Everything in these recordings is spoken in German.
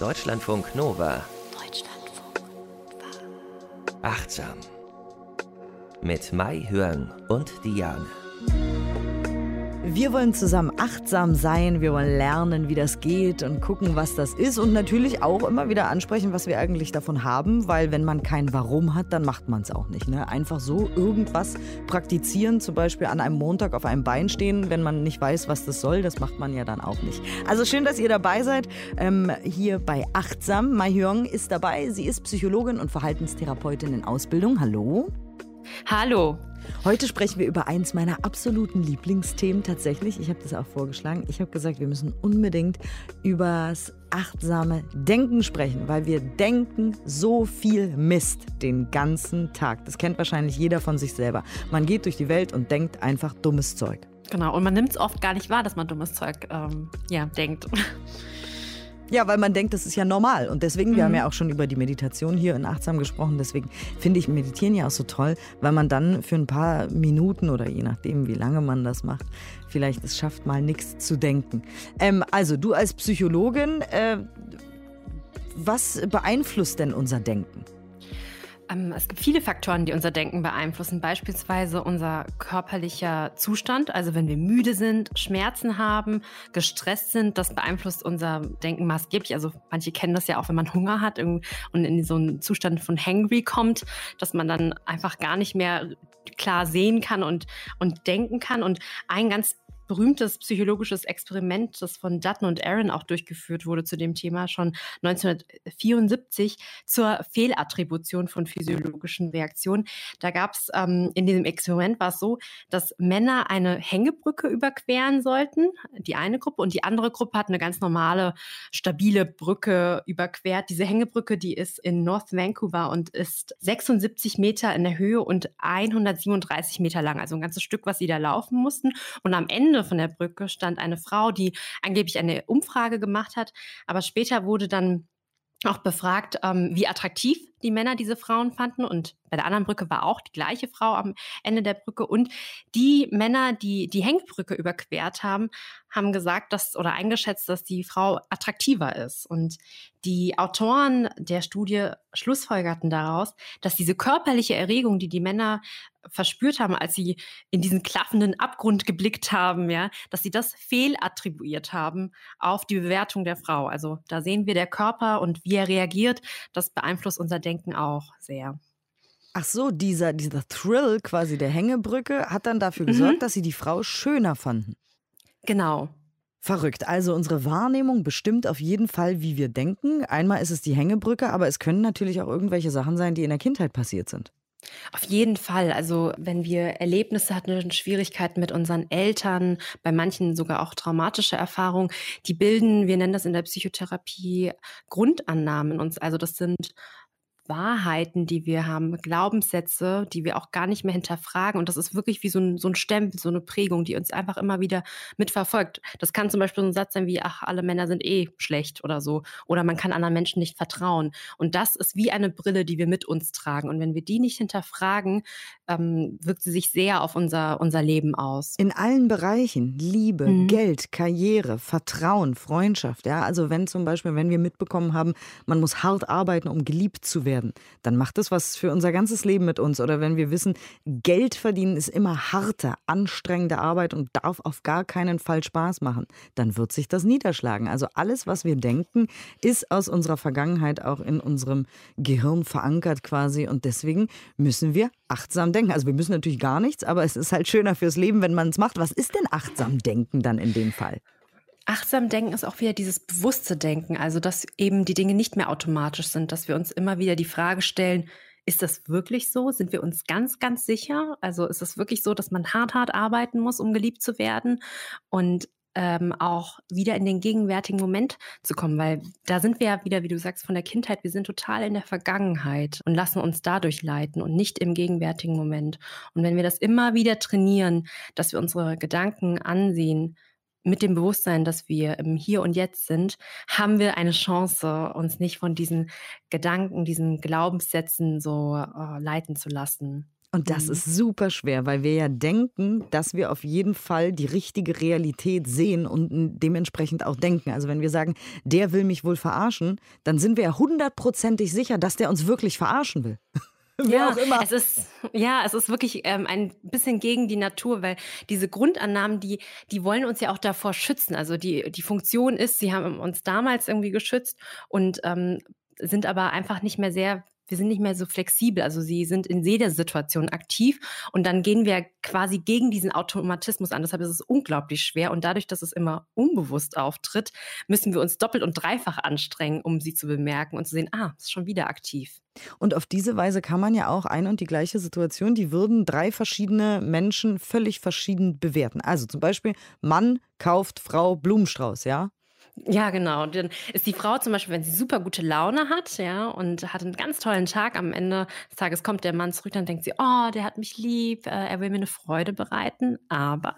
Deutschlandfunk Nova. Deutschlandfunk Nova. Achtsam. Mit Mai Hörn und Diane. Wir wollen zusammen achtsam sein, wir wollen lernen, wie das geht und gucken, was das ist und natürlich auch immer wieder ansprechen, was wir eigentlich davon haben, weil wenn man kein Warum hat, dann macht man es auch nicht. Ne? Einfach so irgendwas praktizieren, zum Beispiel an einem Montag auf einem Bein stehen, wenn man nicht weiß, was das soll, das macht man ja dann auch nicht. Also schön, dass ihr dabei seid, ähm, hier bei Achtsam. Mai Hyung ist dabei, sie ist Psychologin und Verhaltenstherapeutin in Ausbildung. Hallo. Hallo. Heute sprechen wir über eins meiner absoluten Lieblingsthemen tatsächlich. Ich habe das auch vorgeschlagen. Ich habe gesagt, wir müssen unbedingt über das achtsame Denken sprechen, weil wir denken so viel Mist den ganzen Tag. Das kennt wahrscheinlich jeder von sich selber. Man geht durch die Welt und denkt einfach dummes Zeug. Genau, und man nimmt es oft gar nicht wahr, dass man dummes Zeug ähm, ja, denkt. Ja, weil man denkt, das ist ja normal. Und deswegen, mhm. wir haben ja auch schon über die Meditation hier in Achtsam gesprochen. Deswegen finde ich Meditieren ja auch so toll, weil man dann für ein paar Minuten oder je nachdem, wie lange man das macht, vielleicht es schafft, mal nichts zu denken. Ähm, also, du als Psychologin, äh, was beeinflusst denn unser Denken? Ähm, es gibt viele Faktoren, die unser Denken beeinflussen. Beispielsweise unser körperlicher Zustand. Also wenn wir müde sind, Schmerzen haben, gestresst sind, das beeinflusst unser Denken maßgeblich. Also manche kennen das ja auch, wenn man Hunger hat und in so einen Zustand von Hangry kommt, dass man dann einfach gar nicht mehr klar sehen kann und, und denken kann. Und ein ganz berühmtes psychologisches Experiment, das von Dutton und Aaron auch durchgeführt wurde zu dem Thema schon 1974 zur Fehlattribution von physiologischen Reaktionen. Da gab es ähm, in diesem Experiment war es so, dass Männer eine Hängebrücke überqueren sollten, die eine Gruppe, und die andere Gruppe hat eine ganz normale, stabile Brücke überquert. Diese Hängebrücke, die ist in North Vancouver und ist 76 Meter in der Höhe und 137 Meter lang, also ein ganzes Stück, was sie da laufen mussten. Und am Ende Ende von der Brücke stand eine Frau, die angeblich eine Umfrage gemacht hat, aber später wurde dann auch befragt, ähm, wie attraktiv die Männer diese Frauen fanden. Und bei der anderen Brücke war auch die gleiche Frau am Ende der Brücke. Und die Männer, die die Hängebrücke überquert haben, haben gesagt, dass oder eingeschätzt, dass die Frau attraktiver ist. Und die Autoren der Studie schlussfolgerten daraus, dass diese körperliche Erregung, die die Männer verspürt haben, als sie in diesen klaffenden Abgrund geblickt haben, ja, dass sie das fehlattribuiert haben auf die Bewertung der Frau. Also da sehen wir der Körper und wie er reagiert, das beeinflusst unser Denken auch sehr. Ach so, dieser, dieser Thrill quasi der Hängebrücke hat dann dafür gesorgt, mhm. dass sie die Frau schöner fanden. Genau. Verrückt. Also unsere Wahrnehmung bestimmt auf jeden Fall, wie wir denken. Einmal ist es die Hängebrücke, aber es können natürlich auch irgendwelche Sachen sein, die in der Kindheit passiert sind. Auf jeden Fall. Also wenn wir Erlebnisse hatten, Schwierigkeiten mit unseren Eltern, bei manchen sogar auch traumatische Erfahrungen, die bilden, wir nennen das in der Psychotherapie Grundannahmen uns. Also das sind Wahrheiten, die wir haben, Glaubenssätze, die wir auch gar nicht mehr hinterfragen. Und das ist wirklich wie so ein, so ein Stempel, so eine Prägung, die uns einfach immer wieder mitverfolgt. Das kann zum Beispiel so ein Satz sein wie, ach, alle Männer sind eh schlecht oder so. Oder man kann anderen Menschen nicht vertrauen. Und das ist wie eine Brille, die wir mit uns tragen. Und wenn wir die nicht hinterfragen, ähm, wirkt sie sich sehr auf unser, unser Leben aus. In allen Bereichen. Liebe, mhm. Geld, Karriere, Vertrauen, Freundschaft. Ja, also wenn zum Beispiel, wenn wir mitbekommen haben, man muss hart arbeiten, um geliebt zu werden werden, dann macht das was für unser ganzes Leben mit uns. Oder wenn wir wissen, Geld verdienen ist immer harte, anstrengende Arbeit und darf auf gar keinen Fall Spaß machen, dann wird sich das niederschlagen. Also alles, was wir denken, ist aus unserer Vergangenheit auch in unserem Gehirn verankert quasi. Und deswegen müssen wir achtsam denken. Also wir müssen natürlich gar nichts, aber es ist halt schöner fürs Leben, wenn man es macht. Was ist denn achtsam denken dann in dem Fall? Achtsam denken ist auch wieder dieses bewusste Denken, also dass eben die Dinge nicht mehr automatisch sind, dass wir uns immer wieder die Frage stellen, ist das wirklich so? Sind wir uns ganz, ganz sicher? Also ist es wirklich so, dass man hart, hart arbeiten muss, um geliebt zu werden? Und ähm, auch wieder in den gegenwärtigen Moment zu kommen, weil da sind wir ja wieder, wie du sagst, von der Kindheit, wir sind total in der Vergangenheit und lassen uns dadurch leiten und nicht im gegenwärtigen Moment. Und wenn wir das immer wieder trainieren, dass wir unsere Gedanken ansehen, mit dem Bewusstsein, dass wir im Hier und Jetzt sind, haben wir eine Chance, uns nicht von diesen Gedanken, diesen Glaubenssätzen so äh, leiten zu lassen. Und das mhm. ist super schwer, weil wir ja denken, dass wir auf jeden Fall die richtige Realität sehen und dementsprechend auch denken. Also wenn wir sagen, der will mich wohl verarschen, dann sind wir ja hundertprozentig sicher, dass der uns wirklich verarschen will. ja, auch immer. Es ist, ja, es ist wirklich ähm, ein bisschen gegen die Natur, weil diese Grundannahmen, die, die wollen uns ja auch davor schützen. Also die, die Funktion ist, sie haben uns damals irgendwie geschützt und ähm, sind aber einfach nicht mehr sehr wir sind nicht mehr so flexibel. Also sie sind in jeder Situation aktiv und dann gehen wir quasi gegen diesen Automatismus an. Deshalb ist es unglaublich schwer und dadurch, dass es immer unbewusst auftritt, müssen wir uns doppelt und dreifach anstrengen, um sie zu bemerken und zu sehen, ah, ist schon wieder aktiv. Und auf diese Weise kann man ja auch eine und die gleiche Situation, die würden drei verschiedene Menschen völlig verschieden bewerten. Also zum Beispiel, Mann kauft Frau Blumenstrauß, ja? Ja, genau. Dann ist die Frau zum Beispiel, wenn sie super gute Laune hat, ja, und hat einen ganz tollen Tag, am Ende des Tages kommt der Mann zurück, dann denkt sie, oh, der hat mich lieb, äh, er will mir eine Freude bereiten. Aber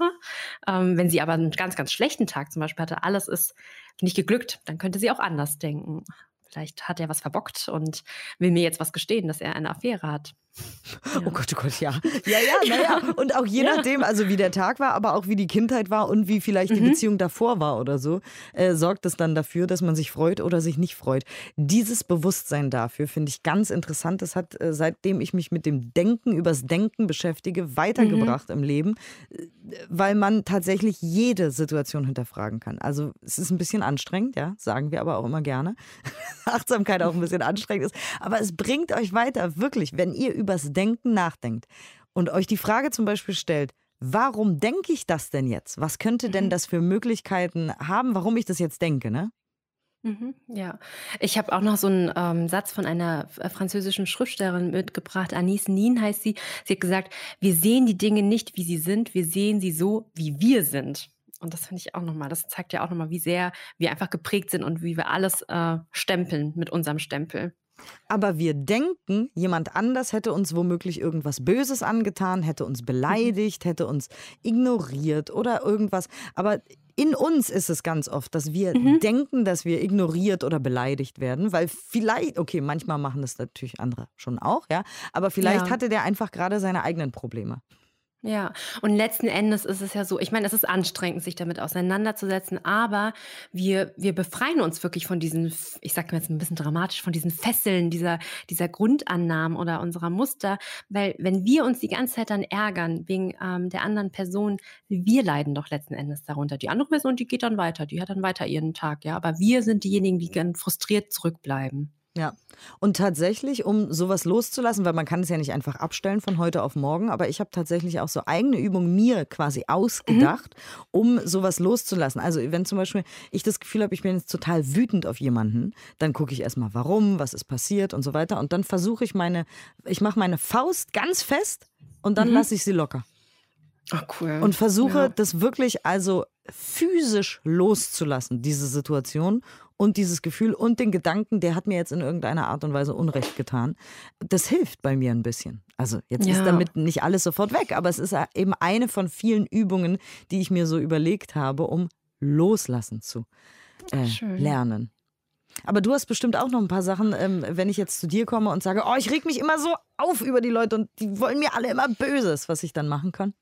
ähm, wenn sie aber einen ganz, ganz schlechten Tag zum Beispiel hatte, alles ist nicht geglückt, dann könnte sie auch anders denken. Vielleicht hat er was verbockt und will mir jetzt was gestehen, dass er eine Affäre hat. Ja. Oh Gott, oh Gott, ja. Ja, ja, naja. Und auch je nachdem, also wie der Tag war, aber auch wie die Kindheit war und wie vielleicht die mhm. Beziehung davor war oder so, äh, sorgt es dann dafür, dass man sich freut oder sich nicht freut. Dieses Bewusstsein dafür finde ich ganz interessant. Das hat, äh, seitdem ich mich mit dem Denken übers Denken beschäftige, weitergebracht mhm. im Leben, äh, weil man tatsächlich jede Situation hinterfragen kann. Also es ist ein bisschen anstrengend, ja, sagen wir aber auch immer gerne. Achtsamkeit auch ein bisschen anstrengend ist. Aber es bringt euch weiter, wirklich, wenn ihr übers Denken nachdenkt und euch die Frage zum Beispiel stellt, warum denke ich das denn jetzt? Was könnte denn mhm. das für Möglichkeiten haben, warum ich das jetzt denke, ne? Mhm, ja, ich habe auch noch so einen ähm, Satz von einer äh, französischen Schriftstellerin mitgebracht. Anis Nin heißt sie. Sie hat gesagt, wir sehen die Dinge nicht, wie sie sind, wir sehen sie so, wie wir sind. Und das finde ich auch nochmal, das zeigt ja auch nochmal, wie sehr wir einfach geprägt sind und wie wir alles äh, stempeln mit unserem Stempel. Aber wir denken, jemand anders hätte uns womöglich irgendwas Böses angetan, hätte uns beleidigt, hätte uns ignoriert oder irgendwas. Aber in uns ist es ganz oft, dass wir mhm. denken, dass wir ignoriert oder beleidigt werden, weil vielleicht, okay, manchmal machen das natürlich andere schon auch, ja, aber vielleicht ja. hatte der einfach gerade seine eigenen Probleme. Ja, und letzten Endes ist es ja so, ich meine, es ist anstrengend, sich damit auseinanderzusetzen, aber wir, wir befreien uns wirklich von diesen, ich sage mir jetzt ein bisschen dramatisch, von diesen Fesseln dieser, dieser Grundannahmen oder unserer Muster, weil wenn wir uns die ganze Zeit dann ärgern wegen ähm, der anderen Person, wir leiden doch letzten Endes darunter. Die andere Person, die geht dann weiter, die hat dann weiter ihren Tag, ja, aber wir sind diejenigen, die dann frustriert zurückbleiben. Ja, und tatsächlich, um sowas loszulassen, weil man kann es ja nicht einfach abstellen von heute auf morgen, aber ich habe tatsächlich auch so eigene Übungen mir quasi ausgedacht, mhm. um sowas loszulassen. Also wenn zum Beispiel ich das Gefühl habe, ich bin jetzt total wütend auf jemanden, dann gucke ich erstmal, warum, was ist passiert und so weiter. Und dann versuche ich meine, ich mache meine Faust ganz fest und dann mhm. lasse ich sie locker. Ach, cool. Und versuche ja. das wirklich also physisch loszulassen, diese Situation und dieses Gefühl und den Gedanken, der hat mir jetzt in irgendeiner Art und Weise Unrecht getan. Das hilft bei mir ein bisschen. Also jetzt ja. ist damit nicht alles sofort weg, aber es ist eben eine von vielen Übungen, die ich mir so überlegt habe, um loslassen zu äh, lernen. Aber du hast bestimmt auch noch ein paar Sachen, ähm, wenn ich jetzt zu dir komme und sage, oh, ich reg mich immer so auf über die Leute und die wollen mir alle immer Böses, was ich dann machen kann.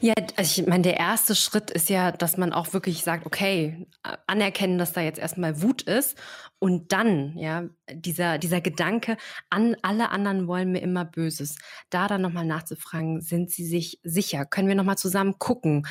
Ja, also ich meine, der erste Schritt ist ja, dass man auch wirklich sagt, okay, anerkennen, dass da jetzt erstmal Wut ist und dann, ja, dieser, dieser Gedanke, an alle anderen wollen mir immer Böses, da dann nochmal nachzufragen, sind sie sich sicher? Können wir nochmal zusammen gucken,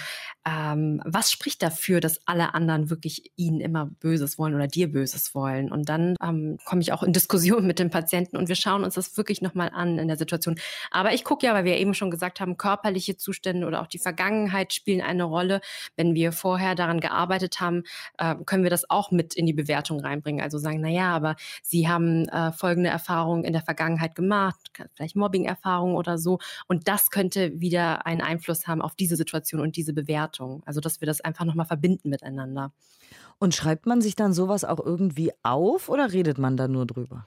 ähm, was spricht dafür, dass alle anderen wirklich ihnen immer Böses wollen oder dir Böses wollen? Und dann ähm, komme ich auch in Diskussion mit dem Patienten und wir schauen uns das wirklich nochmal an in der Situation. Aber ich gucke ja, weil wir eben schon gesagt haben, körperliche Zustände oder auch die Vergangenheit spielen eine Rolle. Wenn wir vorher daran gearbeitet haben, äh, können wir das auch mit in die Bewertung reinbringen. Also sagen, na ja, aber sie haben äh, folgende Erfahrungen in der Vergangenheit gemacht, vielleicht Mobbing-Erfahrungen oder so. Und das könnte wieder einen Einfluss haben auf diese Situation und diese Bewertung. Also, dass wir das einfach nochmal verbinden miteinander. Und schreibt man sich dann sowas auch irgendwie auf oder redet man da nur drüber?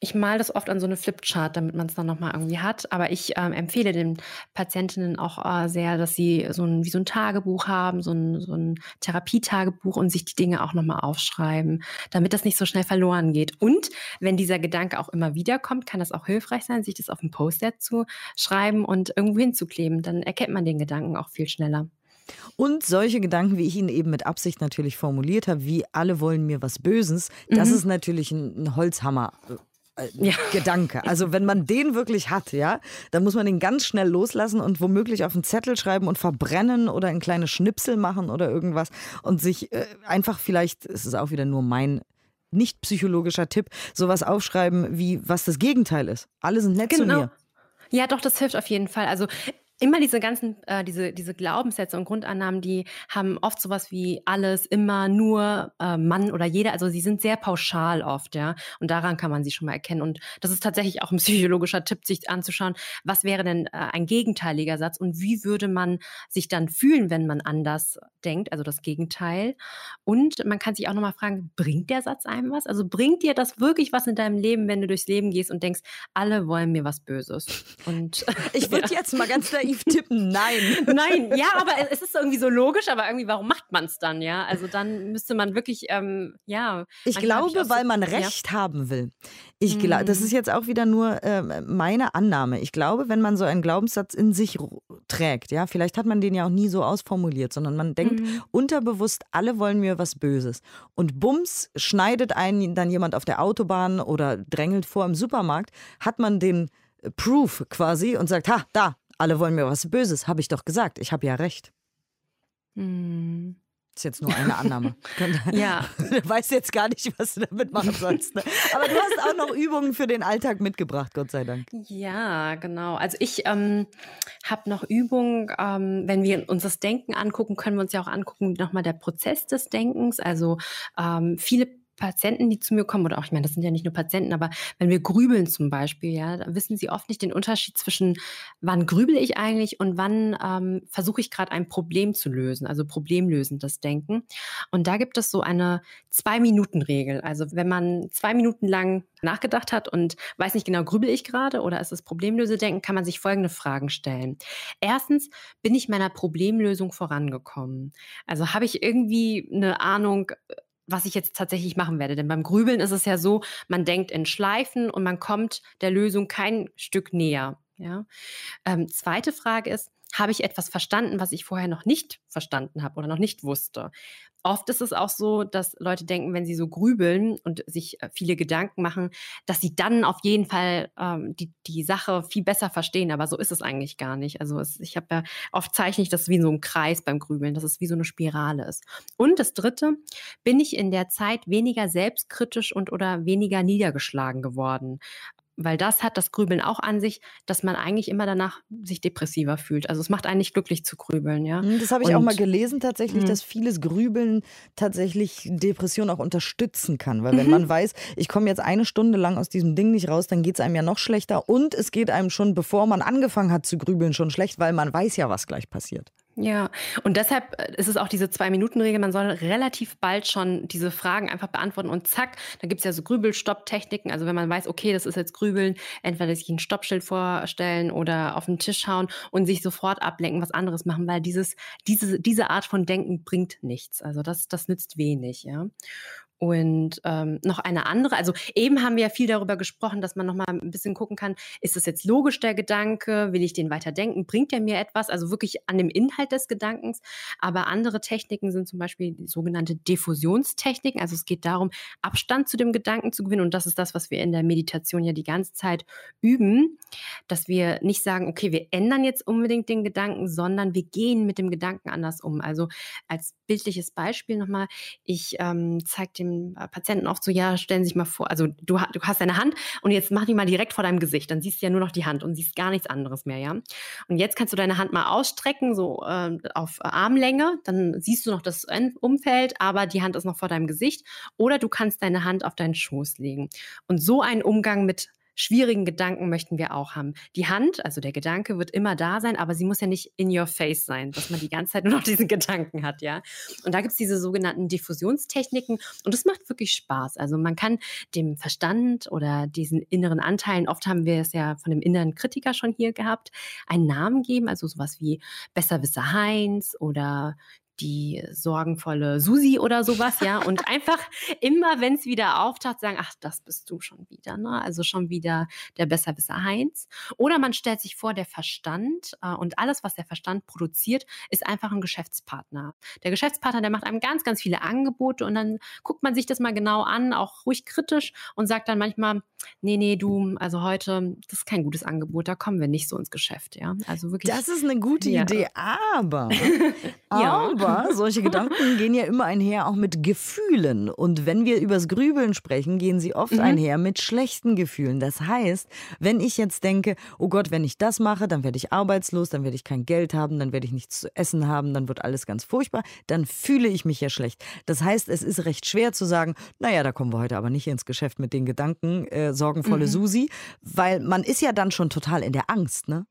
Ich male das oft an so eine Flipchart, damit man es dann nochmal irgendwie hat. Aber ich ähm, empfehle den Patientinnen auch äh, sehr, dass sie so ein, wie so ein Tagebuch haben, so ein, so ein Therapietagebuch und sich die Dinge auch nochmal aufschreiben, damit das nicht so schnell verloren geht. Und wenn dieser Gedanke auch immer wieder kommt, kann das auch hilfreich sein, sich das auf ein Post-it zu schreiben und irgendwo hinzukleben. Dann erkennt man den Gedanken auch viel schneller. Und solche Gedanken, wie ich ihn eben mit Absicht natürlich formuliert habe, wie alle wollen mir was Böses, das mhm. ist natürlich ein, ein Holzhammer. Äh, ja. Gedanke. Also wenn man den wirklich hat, ja, dann muss man den ganz schnell loslassen und womöglich auf einen Zettel schreiben und verbrennen oder ein kleines Schnipsel machen oder irgendwas und sich äh, einfach vielleicht, es ist auch wieder nur mein nicht psychologischer Tipp, sowas aufschreiben wie was das Gegenteil ist. Alle sind nett genau. zu mir. Ja, doch, das hilft auf jeden Fall. Also Immer diese ganzen, äh, diese, diese Glaubenssätze und Grundannahmen, die haben oft sowas wie alles, immer, nur, äh, Mann oder jeder. Also sie sind sehr pauschal oft, ja. Und daran kann man sie schon mal erkennen. Und das ist tatsächlich auch ein psychologischer Tipp, sich anzuschauen, was wäre denn äh, ein gegenteiliger Satz und wie würde man sich dann fühlen, wenn man anders denkt, also das Gegenteil. Und man kann sich auch nochmal fragen, bringt der Satz einem was? Also bringt dir das wirklich was in deinem Leben, wenn du durchs Leben gehst und denkst, alle wollen mir was Böses? Und ich würde ja. jetzt mal ganz naiv tippen, nein. Nein, ja, aber es ist irgendwie so logisch, aber irgendwie, warum macht man es dann, ja? Also dann müsste man wirklich, ähm, ja. Ich glaube, ich weil so, man Recht ja. haben will. Ich glaube, das ist mhm. jetzt auch wieder nur äh, meine Annahme. Ich glaube, wenn man so einen Glaubenssatz in sich trägt, ja, vielleicht hat man den ja auch nie so ausformuliert, sondern man denkt mhm. unterbewusst, alle wollen mir was Böses. Und bums, schneidet einen dann jemand auf der Autobahn oder drängelt vor im Supermarkt, hat man den Proof quasi und sagt, ha, da, alle wollen mir was Böses, habe ich doch gesagt. Ich habe ja recht. Hm. Das ist jetzt nur eine Annahme. ja. Du weißt jetzt gar nicht, was du damit machen sollst. Ne? Aber du hast auch noch Übungen für den Alltag mitgebracht, Gott sei Dank. Ja, genau. Also ich ähm, habe noch Übungen, ähm, wenn wir uns das Denken angucken, können wir uns ja auch angucken, nochmal der Prozess des Denkens. Also ähm, viele Patienten, die zu mir kommen, oder auch, ich meine, das sind ja nicht nur Patienten, aber wenn wir grübeln zum Beispiel, ja, da wissen sie oft nicht den Unterschied zwischen, wann grübel ich eigentlich und wann ähm, versuche ich gerade ein Problem zu lösen, also problemlösendes Denken. Und da gibt es so eine Zwei-Minuten-Regel. Also wenn man zwei Minuten lang nachgedacht hat und weiß nicht genau, grübel ich gerade oder ist es Problemlösedenken, kann man sich folgende Fragen stellen. Erstens, bin ich meiner Problemlösung vorangekommen? Also habe ich irgendwie eine Ahnung, was ich jetzt tatsächlich machen werde. Denn beim Grübeln ist es ja so, man denkt in Schleifen und man kommt der Lösung kein Stück näher. Ja? Ähm, zweite Frage ist, habe ich etwas verstanden, was ich vorher noch nicht verstanden habe oder noch nicht wusste? Oft ist es auch so, dass Leute denken, wenn sie so grübeln und sich äh, viele Gedanken machen, dass sie dann auf jeden Fall ähm, die, die Sache viel besser verstehen. Aber so ist es eigentlich gar nicht. Also es, ich habe ja oft zeichne ich das wie so ein Kreis beim Grübeln, dass es wie so eine Spirale ist. Und das Dritte, bin ich in der Zeit weniger selbstkritisch und oder weniger niedergeschlagen geworden weil das hat das Grübeln auch an sich, dass man eigentlich immer danach sich depressiver fühlt. Also es macht einen nicht glücklich zu grübeln, ja. Hm, das habe ich Und, auch mal gelesen tatsächlich, mh. dass vieles Grübeln tatsächlich Depression auch unterstützen kann. Weil wenn mhm. man weiß, ich komme jetzt eine Stunde lang aus diesem Ding nicht raus, dann geht es einem ja noch schlechter. Und es geht einem schon, bevor man angefangen hat zu grübeln, schon schlecht, weil man weiß ja, was gleich passiert. Ja, und deshalb äh, ist es auch diese Zwei-Minuten-Regel. Man soll relativ bald schon diese Fragen einfach beantworten und zack, da gibt es ja so Grübel-Stopp-Techniken. Also wenn man weiß, okay, das ist jetzt Grübeln, entweder sich ein Stoppschild vorstellen oder auf den Tisch hauen und sich sofort ablenken, was anderes machen, weil dieses, diese, diese Art von Denken bringt nichts. Also das, das nützt wenig, ja. Und ähm, noch eine andere, also eben haben wir ja viel darüber gesprochen, dass man nochmal ein bisschen gucken kann, ist das jetzt logisch der Gedanke, will ich den weiter denken, bringt er mir etwas, also wirklich an dem Inhalt des Gedankens. Aber andere Techniken sind zum Beispiel die sogenannte Diffusionstechniken, also es geht darum, Abstand zu dem Gedanken zu gewinnen. Und das ist das, was wir in der Meditation ja die ganze Zeit üben, dass wir nicht sagen, okay, wir ändern jetzt unbedingt den Gedanken, sondern wir gehen mit dem Gedanken anders um. Also als bildliches Beispiel nochmal, ich ähm, zeige dem den äh, Patienten oft so, ja, stellen Sie sich mal vor, also du, du hast deine Hand und jetzt mach die mal direkt vor deinem Gesicht, dann siehst du ja nur noch die Hand und siehst gar nichts anderes mehr, ja. Und jetzt kannst du deine Hand mal ausstrecken, so äh, auf Armlänge, dann siehst du noch das Umfeld, aber die Hand ist noch vor deinem Gesicht. Oder du kannst deine Hand auf deinen Schoß legen. Und so einen Umgang mit schwierigen Gedanken möchten wir auch haben. Die Hand, also der Gedanke wird immer da sein, aber sie muss ja nicht in your face sein, dass man die ganze Zeit nur noch diesen Gedanken hat, ja. Und da gibt es diese sogenannten Diffusionstechniken und das macht wirklich Spaß. Also man kann dem Verstand oder diesen inneren Anteilen, oft haben wir es ja von dem inneren Kritiker schon hier gehabt, einen Namen geben, also sowas wie Besserwisser Heinz oder die sorgenvolle Susi oder sowas, ja. Und einfach immer, wenn es wieder auftaucht, sagen, ach, das bist du schon wieder, ne? Also schon wieder der Besserwisser Heinz. Oder man stellt sich vor, der Verstand äh, und alles, was der Verstand produziert, ist einfach ein Geschäftspartner. Der Geschäftspartner, der macht einem ganz, ganz viele Angebote und dann guckt man sich das mal genau an, auch ruhig kritisch und sagt dann manchmal, nee, nee, du, also heute, das ist kein gutes Angebot, da kommen wir nicht so ins Geschäft, ja. Also wirklich. Das ist eine gute ja. Idee, aber, aber aber solche Gedanken gehen ja immer einher auch mit Gefühlen. Und wenn wir übers Grübeln sprechen, gehen sie oft mhm. einher mit schlechten Gefühlen. Das heißt, wenn ich jetzt denke, oh Gott, wenn ich das mache, dann werde ich arbeitslos, dann werde ich kein Geld haben, dann werde ich nichts zu essen haben, dann wird alles ganz furchtbar, dann fühle ich mich ja schlecht. Das heißt, es ist recht schwer zu sagen, naja, da kommen wir heute aber nicht ins Geschäft mit den Gedanken, äh, sorgenvolle mhm. Susi, weil man ist ja dann schon total in der Angst, ne?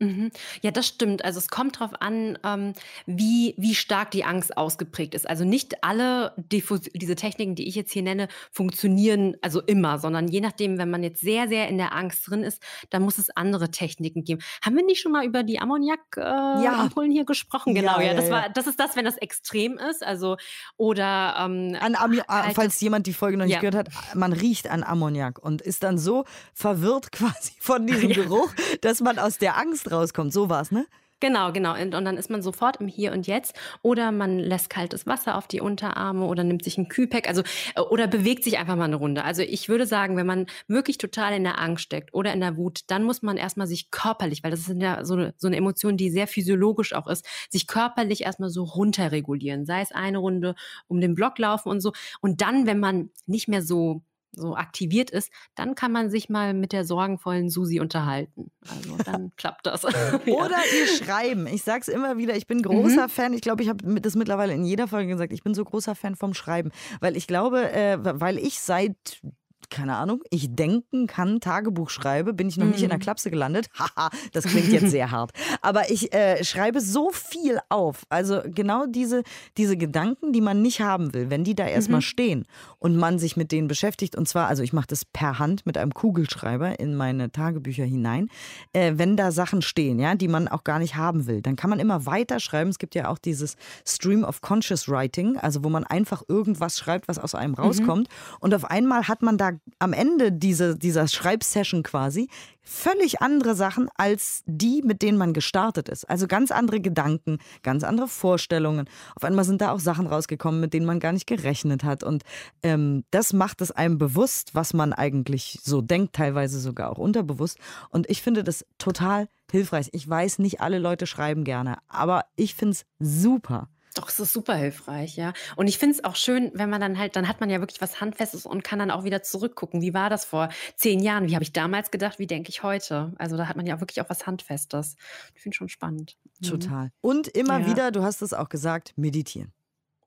Mhm. Ja, das stimmt. Also es kommt darauf an, ähm, wie, wie stark die Angst ausgeprägt ist. Also nicht alle Diffus diese Techniken, die ich jetzt hier nenne, funktionieren also immer, sondern je nachdem, wenn man jetzt sehr, sehr in der Angst drin ist, dann muss es andere Techniken geben. Haben wir nicht schon mal über die Ammoniak-Ampullen äh, hier gesprochen? Genau, ja, ja, das war, das ist das, wenn das extrem ist. Also oder ähm, an Ammi halt, falls jemand die Folge noch nicht ja. gehört hat, man riecht an Ammoniak und ist dann so verwirrt quasi von diesem Geruch, dass man aus der Angst rauskommt. So war es, ne? Genau, genau. Und, und, dann ist man sofort im Hier und Jetzt. Oder man lässt kaltes Wasser auf die Unterarme oder nimmt sich ein Kühlpack. Also, äh, oder bewegt sich einfach mal eine Runde. Also ich würde sagen, wenn man wirklich total in der Angst steckt oder in der Wut, dann muss man erstmal sich körperlich, weil das ist ja so so eine Emotion, die sehr physiologisch auch ist, sich körperlich erstmal so runterregulieren. Sei es eine Runde um den Block laufen und so. Und dann, wenn man nicht mehr so so aktiviert ist, dann kann man sich mal mit der sorgenvollen Susi unterhalten. Also dann klappt das. ja. Oder ihr schreiben. Ich sage es immer wieder, ich bin großer mhm. Fan. Ich glaube, ich habe das mittlerweile in jeder Folge gesagt. Ich bin so großer Fan vom Schreiben, weil ich glaube, äh, weil ich seit keine Ahnung, ich denken kann, Tagebuch schreibe, bin ich noch mhm. nicht in der mhm. Klapse gelandet. Haha, das klingt jetzt sehr hart. Aber ich äh, schreibe so viel auf. Also genau diese, diese Gedanken, die man nicht haben will, wenn die da erstmal mhm. stehen und man sich mit denen beschäftigt. Und zwar, also ich mache das per Hand mit einem Kugelschreiber in meine Tagebücher hinein. Äh, wenn da Sachen stehen, ja, die man auch gar nicht haben will, dann kann man immer weiter schreiben. Es gibt ja auch dieses Stream of Conscious Writing, also wo man einfach irgendwas schreibt, was aus einem mhm. rauskommt. Mhm. Und auf einmal hat man da am Ende diese, dieser Schreibsession quasi völlig andere Sachen als die, mit denen man gestartet ist. Also ganz andere Gedanken, ganz andere Vorstellungen. Auf einmal sind da auch Sachen rausgekommen, mit denen man gar nicht gerechnet hat. Und ähm, das macht es einem bewusst, was man eigentlich so denkt, teilweise sogar auch unterbewusst. Und ich finde das total hilfreich. Ich weiß, nicht alle Leute schreiben gerne, aber ich finde es super. Doch, es ist super hilfreich, ja. Und ich finde es auch schön, wenn man dann halt, dann hat man ja wirklich was Handfestes und kann dann auch wieder zurückgucken. Wie war das vor zehn Jahren? Wie habe ich damals gedacht? Wie denke ich heute? Also da hat man ja wirklich auch was Handfestes. Ich finde schon spannend. Mhm. Total. Und immer ja. wieder, du hast es auch gesagt, meditieren.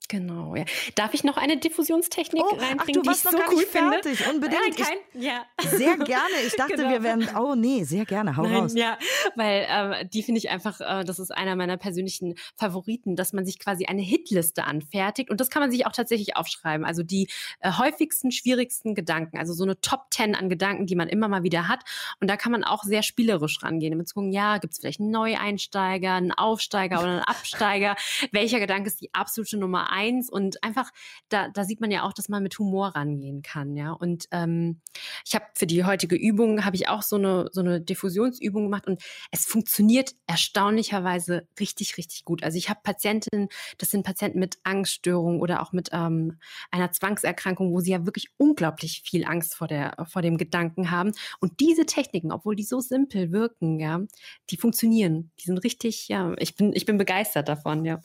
Genau, ja. Darf ich noch eine Diffusionstechnik oh, reinbringen, ach, du warst die ich noch so gar cool nicht fertig. finde? Unbedingt. Nein, kein, ja. Sehr gerne. Ich dachte, genau. wir wären. Oh nee, sehr gerne. Hau Nein, raus. Ja, weil äh, die finde ich einfach, äh, das ist einer meiner persönlichen Favoriten, dass man sich quasi eine Hitliste anfertigt und das kann man sich auch tatsächlich aufschreiben. Also die äh, häufigsten, schwierigsten Gedanken, also so eine Top Ten an Gedanken, die man immer mal wieder hat. Und da kann man auch sehr spielerisch rangehen. Mit so, ja, gibt es vielleicht einen Neueinsteiger, einen Aufsteiger oder einen Absteiger? Welcher Gedanke ist die absolute Nummer eins? Und einfach da, da sieht man ja auch, dass man mit Humor rangehen kann, ja. Und ähm, ich habe für die heutige Übung habe ich auch so eine so eine Diffusionsübung gemacht und es funktioniert erstaunlicherweise richtig richtig gut. Also ich habe Patientinnen, das sind Patienten mit Angststörungen oder auch mit ähm, einer Zwangserkrankung, wo sie ja wirklich unglaublich viel Angst vor der vor dem Gedanken haben. Und diese Techniken, obwohl die so simpel wirken, ja, die funktionieren. Die sind richtig, ja, ich bin ich bin begeistert davon, ja.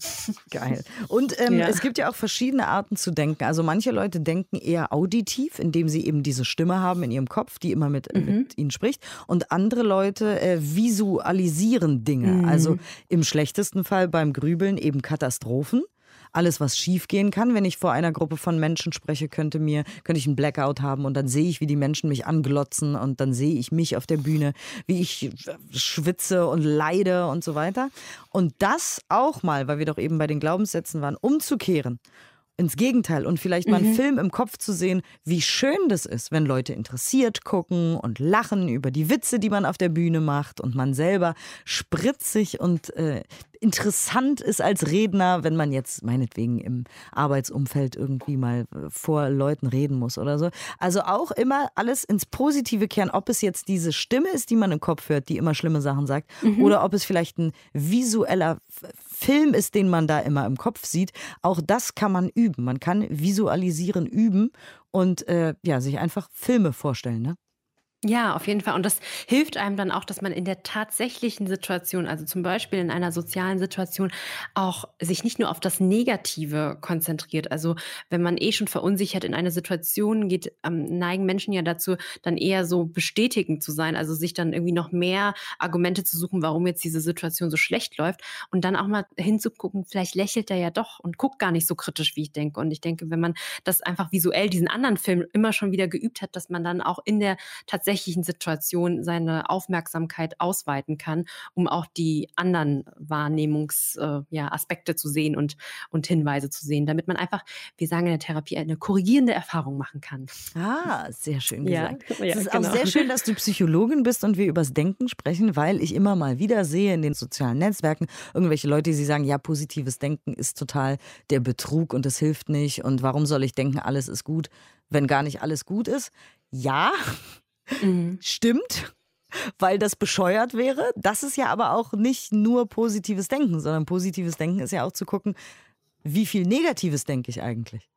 Geil. Und ähm, ja. Es gibt ja auch verschiedene Arten zu denken. Also manche Leute denken eher auditiv, indem sie eben diese Stimme haben in ihrem Kopf, die immer mit, mhm. mit ihnen spricht. Und andere Leute äh, visualisieren Dinge. Mhm. Also im schlechtesten Fall beim Grübeln eben Katastrophen. Alles, was schiefgehen kann. Wenn ich vor einer Gruppe von Menschen spreche, könnte mir, könnte ich einen Blackout haben und dann sehe ich, wie die Menschen mich anglotzen und dann sehe ich mich auf der Bühne, wie ich schwitze und leide und so weiter. Und das auch mal, weil wir doch eben bei den Glaubenssätzen waren, umzukehren ins Gegenteil und vielleicht mal einen mhm. Film im Kopf zu sehen, wie schön das ist, wenn Leute interessiert gucken und lachen über die Witze, die man auf der Bühne macht und man selber spritzig und äh, interessant ist als Redner, wenn man jetzt meinetwegen im Arbeitsumfeld irgendwie mal äh, vor Leuten reden muss oder so. Also auch immer alles ins Positive kehren, ob es jetzt diese Stimme ist, die man im Kopf hört, die immer schlimme Sachen sagt, mhm. oder ob es vielleicht ein visueller Film ist, den man da immer im Kopf sieht. Auch das kann man üben. Man kann visualisieren üben und äh, ja, sich einfach Filme vorstellen. Ne? Ja, auf jeden Fall. Und das hilft einem dann auch, dass man in der tatsächlichen Situation, also zum Beispiel in einer sozialen Situation, auch sich nicht nur auf das Negative konzentriert. Also wenn man eh schon verunsichert in eine Situation geht, ähm, neigen Menschen ja dazu, dann eher so bestätigend zu sein, also sich dann irgendwie noch mehr Argumente zu suchen, warum jetzt diese Situation so schlecht läuft und dann auch mal hinzugucken, vielleicht lächelt er ja doch und guckt gar nicht so kritisch, wie ich denke. Und ich denke, wenn man das einfach visuell, diesen anderen Film immer schon wieder geübt hat, dass man dann auch in der tatsächlichen tatsächlichen Situation seine Aufmerksamkeit ausweiten kann, um auch die anderen Wahrnehmungsaspekte äh, ja, zu sehen und, und Hinweise zu sehen, damit man einfach, wir sagen in der Therapie, eine korrigierende Erfahrung machen kann. Ah, sehr schön gesagt. Ja, ja, es ist genau. auch sehr schön, dass du Psychologin bist und wir übers Denken sprechen, weil ich immer mal wieder sehe in den sozialen Netzwerken irgendwelche Leute, die sagen, ja, positives Denken ist total der Betrug und es hilft nicht und warum soll ich denken, alles ist gut, wenn gar nicht alles gut ist. Ja, Mhm. Stimmt, weil das bescheuert wäre. Das ist ja aber auch nicht nur positives Denken, sondern positives Denken ist ja auch zu gucken, wie viel Negatives denke ich eigentlich.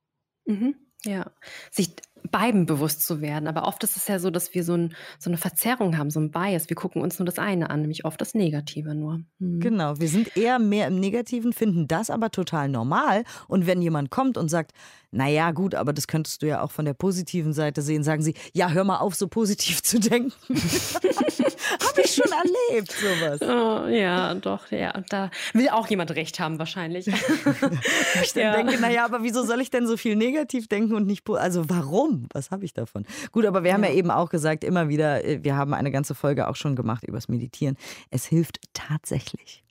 Mhm. Ja, sich beiden bewusst zu werden. Aber oft ist es ja so, dass wir so, ein, so eine Verzerrung haben, so ein Bias. Wir gucken uns nur das eine an, nämlich oft das Negative nur. Mhm. Genau, wir sind eher mehr im Negativen, finden das aber total normal. Und wenn jemand kommt und sagt, naja, gut, aber das könntest du ja auch von der positiven Seite sehen. Sagen sie, ja, hör mal auf, so positiv zu denken. Habe ich schon erlebt, sowas. Oh, ja, doch, ja. Da will auch jemand recht haben, wahrscheinlich. ich ja. denke, naja, aber wieso soll ich denn so viel negativ denken und nicht, also warum? Was habe ich davon? Gut, aber wir haben ja. ja eben auch gesagt, immer wieder, äh, wir haben eine ganze Folge auch schon gemacht übers Meditieren. Es hilft tatsächlich.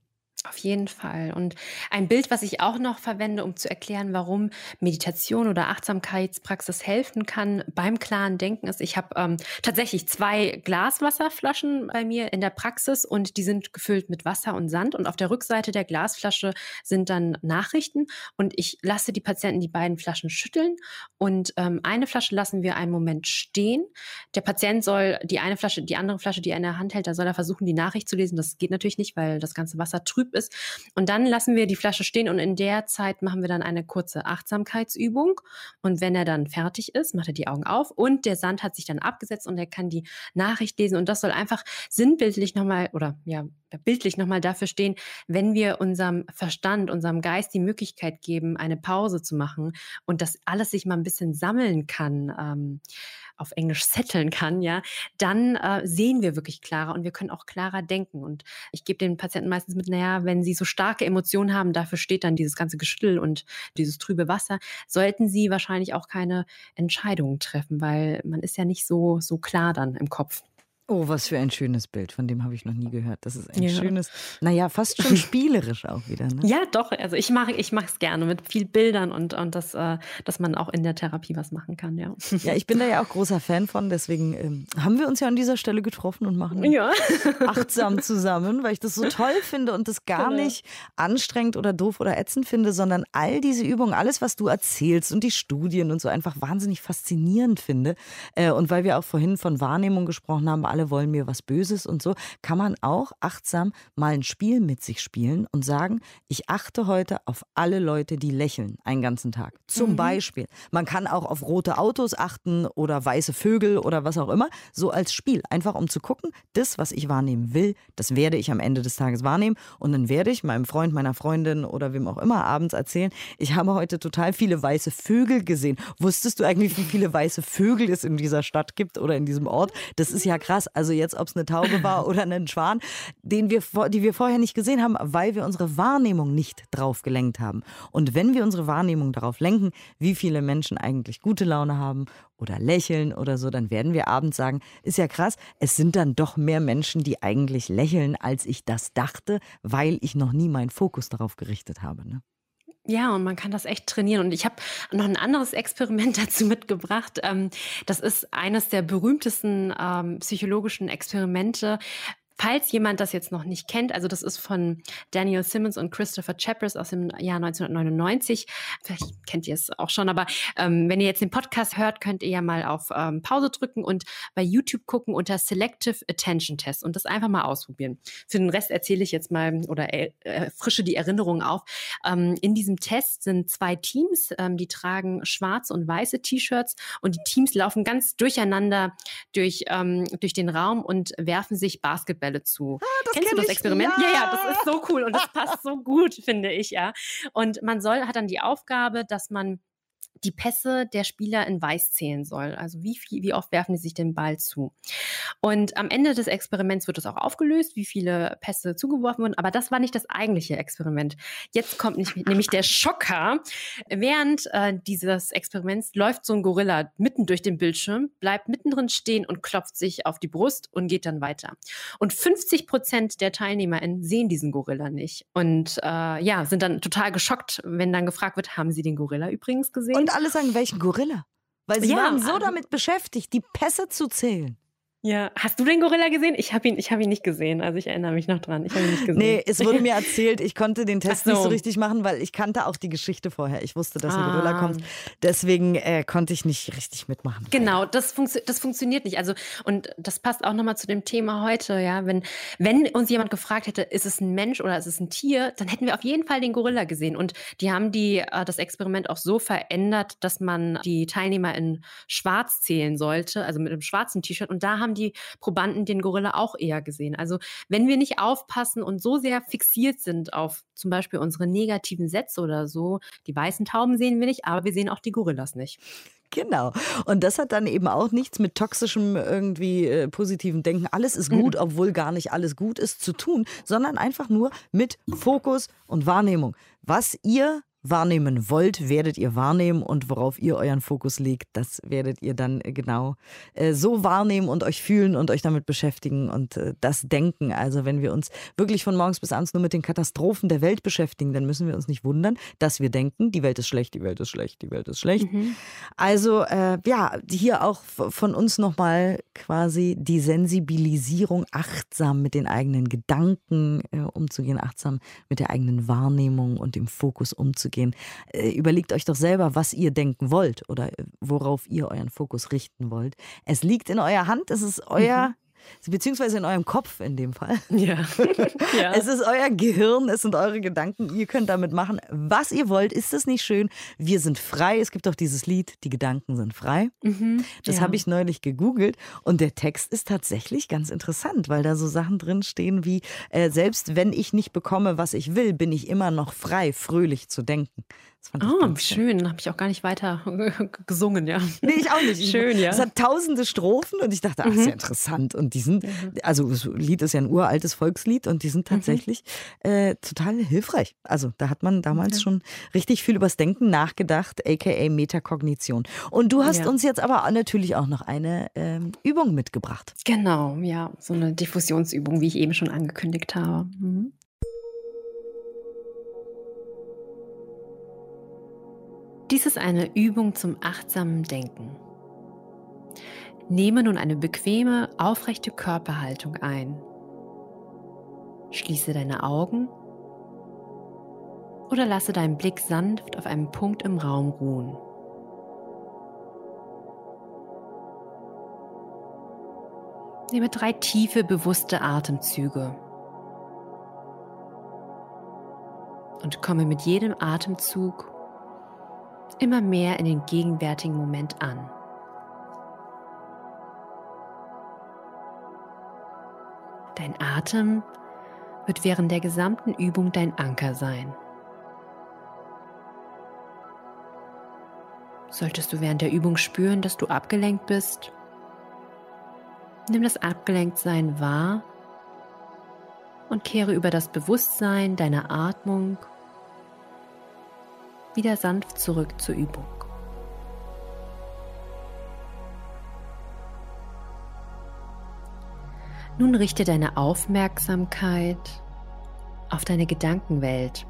Auf jeden Fall. Und ein Bild, was ich auch noch verwende, um zu erklären, warum Meditation oder Achtsamkeitspraxis helfen kann beim klaren Denken, ist, ich habe ähm, tatsächlich zwei Glaswasserflaschen bei mir in der Praxis und die sind gefüllt mit Wasser und Sand. Und auf der Rückseite der Glasflasche sind dann Nachrichten und ich lasse die Patienten die beiden Flaschen schütteln und ähm, eine Flasche lassen wir einen Moment stehen. Der Patient soll die eine Flasche, die andere Flasche, die er in der Hand hält, da soll er versuchen, die Nachricht zu lesen. Das geht natürlich nicht, weil das ganze Wasser trüb trüb ist. Und dann lassen wir die Flasche stehen und in der Zeit machen wir dann eine kurze Achtsamkeitsübung. Und wenn er dann fertig ist, macht er die Augen auf und der Sand hat sich dann abgesetzt und er kann die Nachricht lesen. Und das soll einfach sinnbildlich nochmal oder ja, bildlich nochmal dafür stehen, wenn wir unserem Verstand, unserem Geist die Möglichkeit geben, eine Pause zu machen und das alles sich mal ein bisschen sammeln kann. Ähm, auf Englisch setteln kann, ja, dann äh, sehen wir wirklich klarer und wir können auch klarer denken. Und ich gebe den Patienten meistens mit, naja, wenn sie so starke Emotionen haben, dafür steht dann dieses ganze Geschüttel und dieses trübe Wasser, sollten sie wahrscheinlich auch keine Entscheidungen treffen, weil man ist ja nicht so, so klar dann im Kopf. Oh, was für ein schönes Bild. Von dem habe ich noch nie gehört. Das ist ein ja. schönes, naja, fast schon spielerisch auch wieder. Ne? Ja, doch. Also ich mache ich es gerne mit viel Bildern und, und das, äh, dass man auch in der Therapie was machen kann, ja. Ja, ich bin da ja auch großer Fan von. Deswegen ähm, haben wir uns ja an dieser Stelle getroffen und machen ja. achtsam zusammen, weil ich das so toll finde und das gar genau. nicht anstrengend oder doof oder ätzend finde, sondern all diese Übungen, alles, was du erzählst und die Studien und so einfach wahnsinnig faszinierend finde. Äh, und weil wir auch vorhin von Wahrnehmung gesprochen haben, alle wollen mir was Böses und so, kann man auch achtsam mal ein Spiel mit sich spielen und sagen, ich achte heute auf alle Leute, die lächeln einen ganzen Tag. Zum mhm. Beispiel. Man kann auch auf rote Autos achten oder weiße Vögel oder was auch immer, so als Spiel. Einfach um zu gucken, das, was ich wahrnehmen will, das werde ich am Ende des Tages wahrnehmen und dann werde ich meinem Freund, meiner Freundin oder wem auch immer abends erzählen, ich habe heute total viele weiße Vögel gesehen. Wusstest du eigentlich, wie viele weiße Vögel es in dieser Stadt gibt oder in diesem Ort? Das ist ja krass. Also jetzt ob es eine Taube war oder ein Schwan, den wir, die wir vorher nicht gesehen haben, weil wir unsere Wahrnehmung nicht drauf gelenkt haben. Und wenn wir unsere Wahrnehmung darauf lenken, wie viele Menschen eigentlich gute Laune haben oder lächeln oder so, dann werden wir abends sagen, ist ja krass, es sind dann doch mehr Menschen, die eigentlich lächeln, als ich das dachte, weil ich noch nie meinen Fokus darauf gerichtet habe. Ne? Ja, und man kann das echt trainieren. Und ich habe noch ein anderes Experiment dazu mitgebracht. Ähm, das ist eines der berühmtesten ähm, psychologischen Experimente, Falls jemand das jetzt noch nicht kennt, also das ist von Daniel Simmons und Christopher Chappers aus dem Jahr 1999. Vielleicht kennt ihr es auch schon, aber ähm, wenn ihr jetzt den Podcast hört, könnt ihr ja mal auf ähm, Pause drücken und bei YouTube gucken unter Selective Attention Test und das einfach mal ausprobieren. Für den Rest erzähle ich jetzt mal oder äh, frische die Erinnerungen auf. Ähm, in diesem Test sind zwei Teams, ähm, die tragen schwarze und weiße T-Shirts und die Teams laufen ganz durcheinander durch, ähm, durch den Raum und werfen sich Basketball Bälle zu. Ah, das Kennst du das Experiment? Ja. ja, ja, das ist so cool und das passt so gut, finde ich, ja. Und man soll, hat dann die Aufgabe, dass man die Pässe der Spieler in Weiß zählen soll. Also wie viel, wie oft werfen die sich den Ball zu? Und am Ende des Experiments wird es auch aufgelöst, wie viele Pässe zugeworfen wurden. Aber das war nicht das eigentliche Experiment. Jetzt kommt nicht, nämlich der Schocker. Während äh, dieses Experiments läuft so ein Gorilla mitten durch den Bildschirm, bleibt mittendrin stehen und klopft sich auf die Brust und geht dann weiter. Und 50 Prozent der TeilnehmerInnen sehen diesen Gorilla nicht. Und äh, ja, sind dann total geschockt, wenn dann gefragt wird, haben sie den Gorilla übrigens gesehen? Und alle sagen, welchen Gorilla? Weil sie Ja, waren so also- damit beschäftigt, die Pässe zu zählen. Ja, hast du den Gorilla gesehen? Ich habe ihn, ich habe ihn nicht gesehen. Also ich erinnere mich noch dran. Ich habe ihn nicht gesehen. Nee, es wurde mir erzählt, ich konnte den Test so. nicht so richtig machen, weil ich kannte auch die Geschichte vorher. Ich wusste, dass ein Ah. Gorilla kommt. Deswegen äh, konnte ich nicht richtig mitmachen. Genau, das, funktio das funktioniert nicht. Also, und das passt auch nochmal zu dem Thema heute, ja. Wenn, wenn uns jemand gefragt hätte, ist es ein Mensch oder ist es ein Tier, dann hätten wir auf jeden Fall den Gorilla gesehen. Und die haben die, äh, das Experiment auch so verändert, dass man die Teilnehmer in schwarz zählen sollte, also mit einem schwarzen T-Shirt. Und da haben die Probanden den Gorilla auch eher gesehen. Also, wenn wir nicht aufpassen und so sehr fixiert sind auf zum Beispiel unsere negativen Sätze oder so, die weißen Tauben sehen wir nicht, aber wir sehen auch die Gorillas nicht. Genau. Und das hat dann eben auch nichts mit toxischem irgendwie äh, positiven Denken. Alles ist gut, obwohl gar nicht alles gut ist zu tun, sondern einfach nur mit Fokus und Wahrnehmung. Was ihr wahrnehmen wollt, werdet ihr wahrnehmen und worauf ihr euren Fokus legt, das werdet ihr dann äh, genau äh, so wahrnehmen und euch fühlen und euch damit beschäftigen und äh, das denken. Also wenn wir uns wirklich von morgens bis abends nur mit den Katastrophen der Welt beschäftigen, dann müssen wir uns nicht wundern, dass wir denken, die Welt ist schlecht, die Welt ist schlecht, die Welt ist schlecht. Also äh, ja, hier auch von uns nochmal quasi die Sensibilisierung, achtsam mit den eigenen Gedanken umzugehen, achtsam mit der eigenen Wahrnehmung und dem Fokus umzugehen. Äh, überlegt euch doch selber, was ihr denken wollt oder äh, worauf ihr euren Fokus richten wollt. Es liegt in eurer Hand, es ist euer, beziehungsweise in eurem Kopf in dem Fall. Ja. ja. Es ist euer Gehirn, es sind eure Gedanken. Ihr könnt damit machen, was ihr wollt. Ist das nicht schön? Wir sind frei. Es gibt auch dieses Lied, die Gedanken sind frei. Mhm, Das ja. habe ich neulich gegoogelt und der Text ist tatsächlich ganz interessant, weil da so Sachen drin stehen wie, äh, selbst wenn ich nicht bekomme, was ich will, bin ich immer noch frei, fröhlich zu denken. Ich Oh, schön. Habe ich auch gar nicht weiter gesungen, ja. Nee, ich auch nicht. Ich- Schön, ja. Mhm. Es hat tausende Strophen und ich dachte, ach, ist ja interessant. Und die sind, also das Lied ist ja ein uraltes Volkslied und die sind Mhm. tatsächlich äh, total hilfreich. Also da hat man damals schon richtig viel übers Denken nachgedacht, aka Metakognition. Und du hast Ja. uns jetzt aber natürlich auch noch eine ähm, Übung mitgebracht. Genau, ja. So eine Diffusionsübung, wie ich eben schon angekündigt habe. Mhm. Dies ist eine Übung zum achtsamen Denken. Nehme nun eine bequeme, aufrechte Körperhaltung ein. Schließe deine Augen oder lasse deinen Blick sanft auf einem Punkt im Raum ruhen. Nehme drei tiefe, bewusste Atemzüge und komme mit jedem Atemzug immer mehr in den gegenwärtigen Moment an. Dein Atem wird während der gesamten Übung dein Anker sein. Solltest du während der Übung spüren, dass du abgelenkt bist, Nimm das Abgelenktsein wahr und kehre über das Bewusstsein deiner Atmung wieder sanft zurück zur Übung. Nun richte deine Aufmerksamkeit auf deine Gedankenwelt.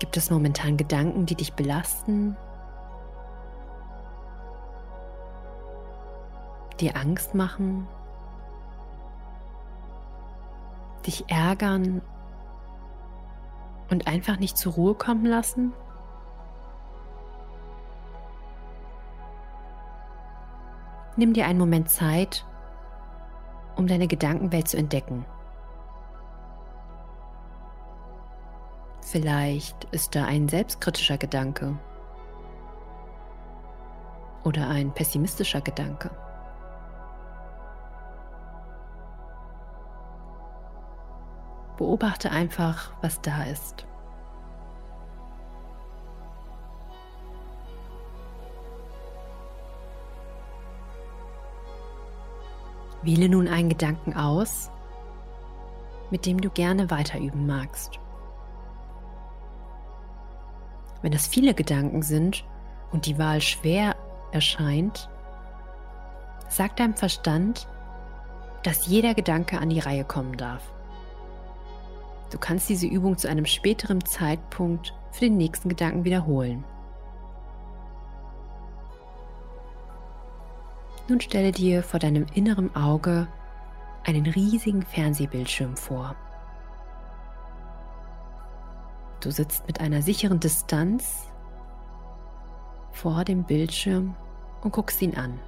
Gibt es momentan Gedanken, die dich belasten? Dir Angst machen? Dich ärgern und einfach nicht zur Ruhe kommen lassen? Nimm dir einen Moment Zeit, um deine Gedankenwelt zu entdecken. Vielleicht ist da ein selbstkritischer Gedanke oder ein pessimistischer Gedanke. Beobachte einfach, was da ist. Wähle nun einen Gedanken aus, mit dem du gerne weiterüben magst. Wenn es viele Gedanken sind und die Wahl schwer erscheint, sag deinem Verstand, dass jeder Gedanke an die Reihe kommen darf. Du kannst diese Übung zu einem späteren Zeitpunkt für den nächsten Gedanken wiederholen. Nun stelle dir vor deinem inneren Auge einen riesigen Fernsehbildschirm vor. Du sitzt mit einer sicheren Distanz vor dem Bildschirm und guckst ihn an.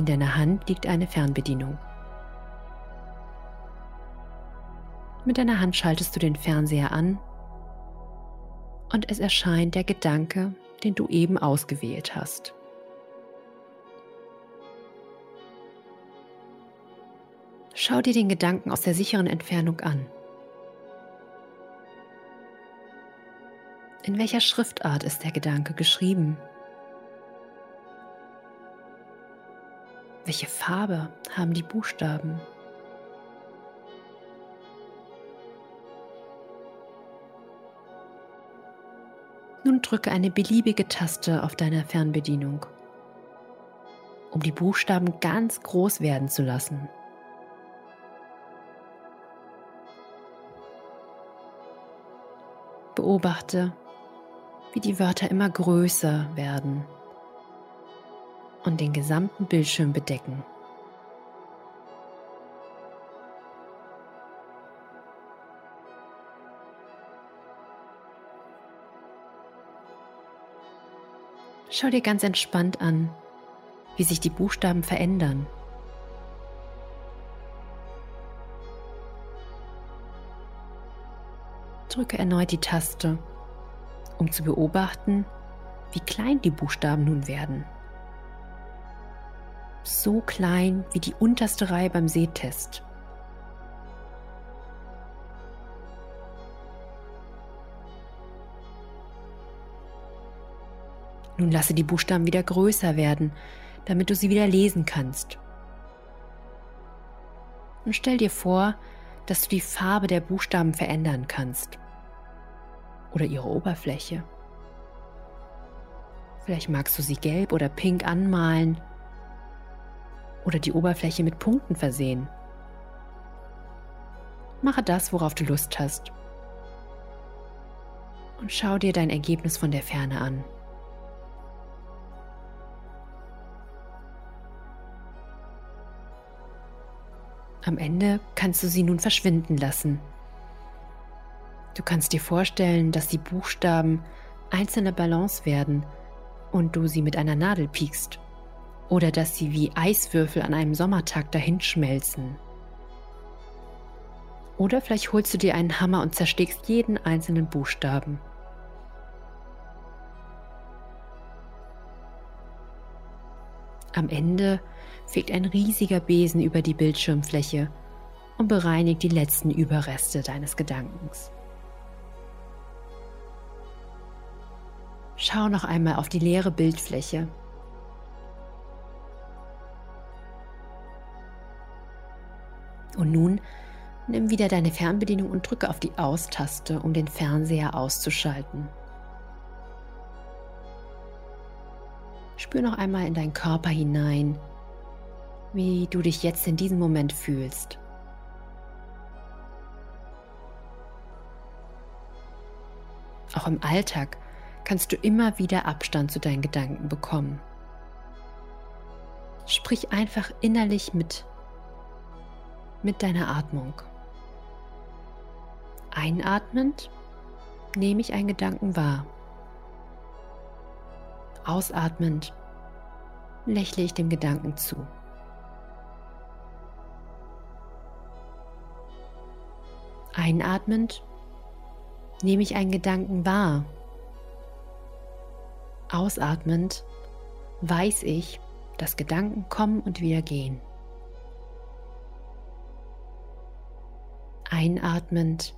In deiner Hand liegt eine Fernbedienung. Mit deiner Hand schaltest du den Fernseher an und es erscheint der Gedanke, den du eben ausgewählt hast. Schau dir den Gedanken aus der sicheren Entfernung an. In welcher Schriftart ist der Gedanke geschrieben? Welche Farbe haben die Buchstaben? Nun drücke eine beliebige Taste auf deiner Fernbedienung, um die Buchstaben ganz groß werden zu lassen. Beobachte, wie die Wörter immer größer werden und den gesamten Bildschirm bedecken. Schau dir ganz entspannt an, wie sich die Buchstaben verändern. Drücke erneut die Taste, um zu beobachten, wie klein die Buchstaben nun werden. So klein wie die unterste Reihe beim Sehtest. Nun lasse die Buchstaben wieder größer werden, damit du sie wieder lesen kannst. Und stell dir vor, dass du die Farbe der Buchstaben verändern kannst oder ihre Oberfläche. Vielleicht magst du sie gelb oder pink anmalen oder die Oberfläche mit Punkten versehen. Mache das, worauf du Lust hast. Und schau dir dein Ergebnis von der Ferne an. Am Ende kannst du sie nun verschwinden lassen Du kannst dir vorstellen, dass die Buchstaben einzelne Ballons werden und du sie mit einer Nadel piekst. Oder dass sie wie Eiswürfel an einem Sommertag dahinschmelzen. Oder vielleicht holst du dir einen Hammer und zerschlägst jeden einzelnen Buchstaben. Am Ende fegt ein riesiger Besen über die Bildschirmfläche und bereinigt die letzten Überreste deines Gedankens. Schau noch einmal auf die leere Bildfläche. Und nun nimm wieder deine Fernbedienung und drücke auf die Aus-Taste, um den Fernseher auszuschalten. Spür noch einmal in deinen Körper hinein, wie du dich jetzt in diesem Moment fühlst. Auch im Alltag kannst du immer wieder Abstand zu deinen Gedanken bekommen. Sprich einfach innerlich mit, mit deiner Atmung. Einatmend nehme ich einen Gedanken wahr. Ausatmend lächle ich dem Gedanken zu. Einatmend nehme ich einen Gedanken wahr. Ausatmend weiß ich, dass Gedanken kommen und wieder gehen. Einatmend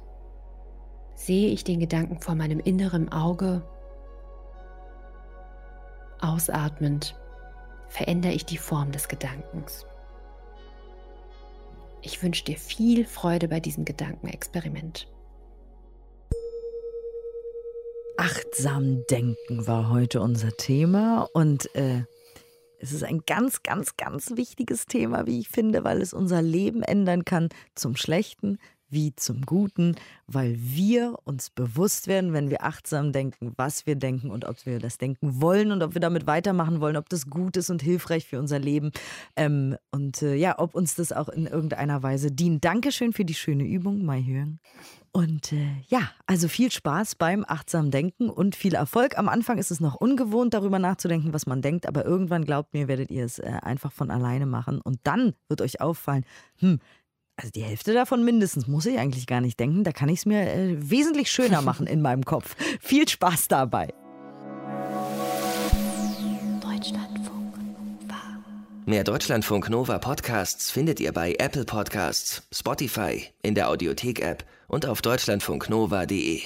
sehe ich den Gedanken vor meinem inneren Auge Ausatmend verändere ich die Form des Gedankens. Ich wünsche dir viel Freude bei diesem Gedankenexperiment. Achtsam denken war heute unser Thema und äh, es ist ein ganz, ganz, ganz wichtiges Thema, wie ich finde, weil es unser Leben ändern kann zum Schlechten wie zum Guten, weil wir uns bewusst werden, wenn wir achtsam denken, was wir denken und ob wir das denken wollen und ob wir damit weitermachen wollen, ob das gut ist und hilfreich für unser Leben ähm, und äh, ja, ob uns das auch in irgendeiner Weise dient. Dankeschön für die schöne Übung, Mai Hören. Und äh, ja, also viel Spaß beim achtsamen Denken und viel Erfolg. Am Anfang ist es noch ungewohnt, darüber nachzudenken, was man denkt, aber irgendwann glaubt mir, werdet ihr es äh, einfach von alleine machen und dann wird euch auffallen, hm, also die Hälfte davon mindestens muss ich eigentlich gar nicht denken. Da kann ich es mir äh, wesentlich schöner machen in meinem Kopf. Viel Spaß dabei. Deutschlandfunk Nova. Mehr Deutschlandfunk Nova Podcasts findet ihr bei Apple Podcasts, Spotify, in der Audiothek-App und auf deutschlandfunknova.de.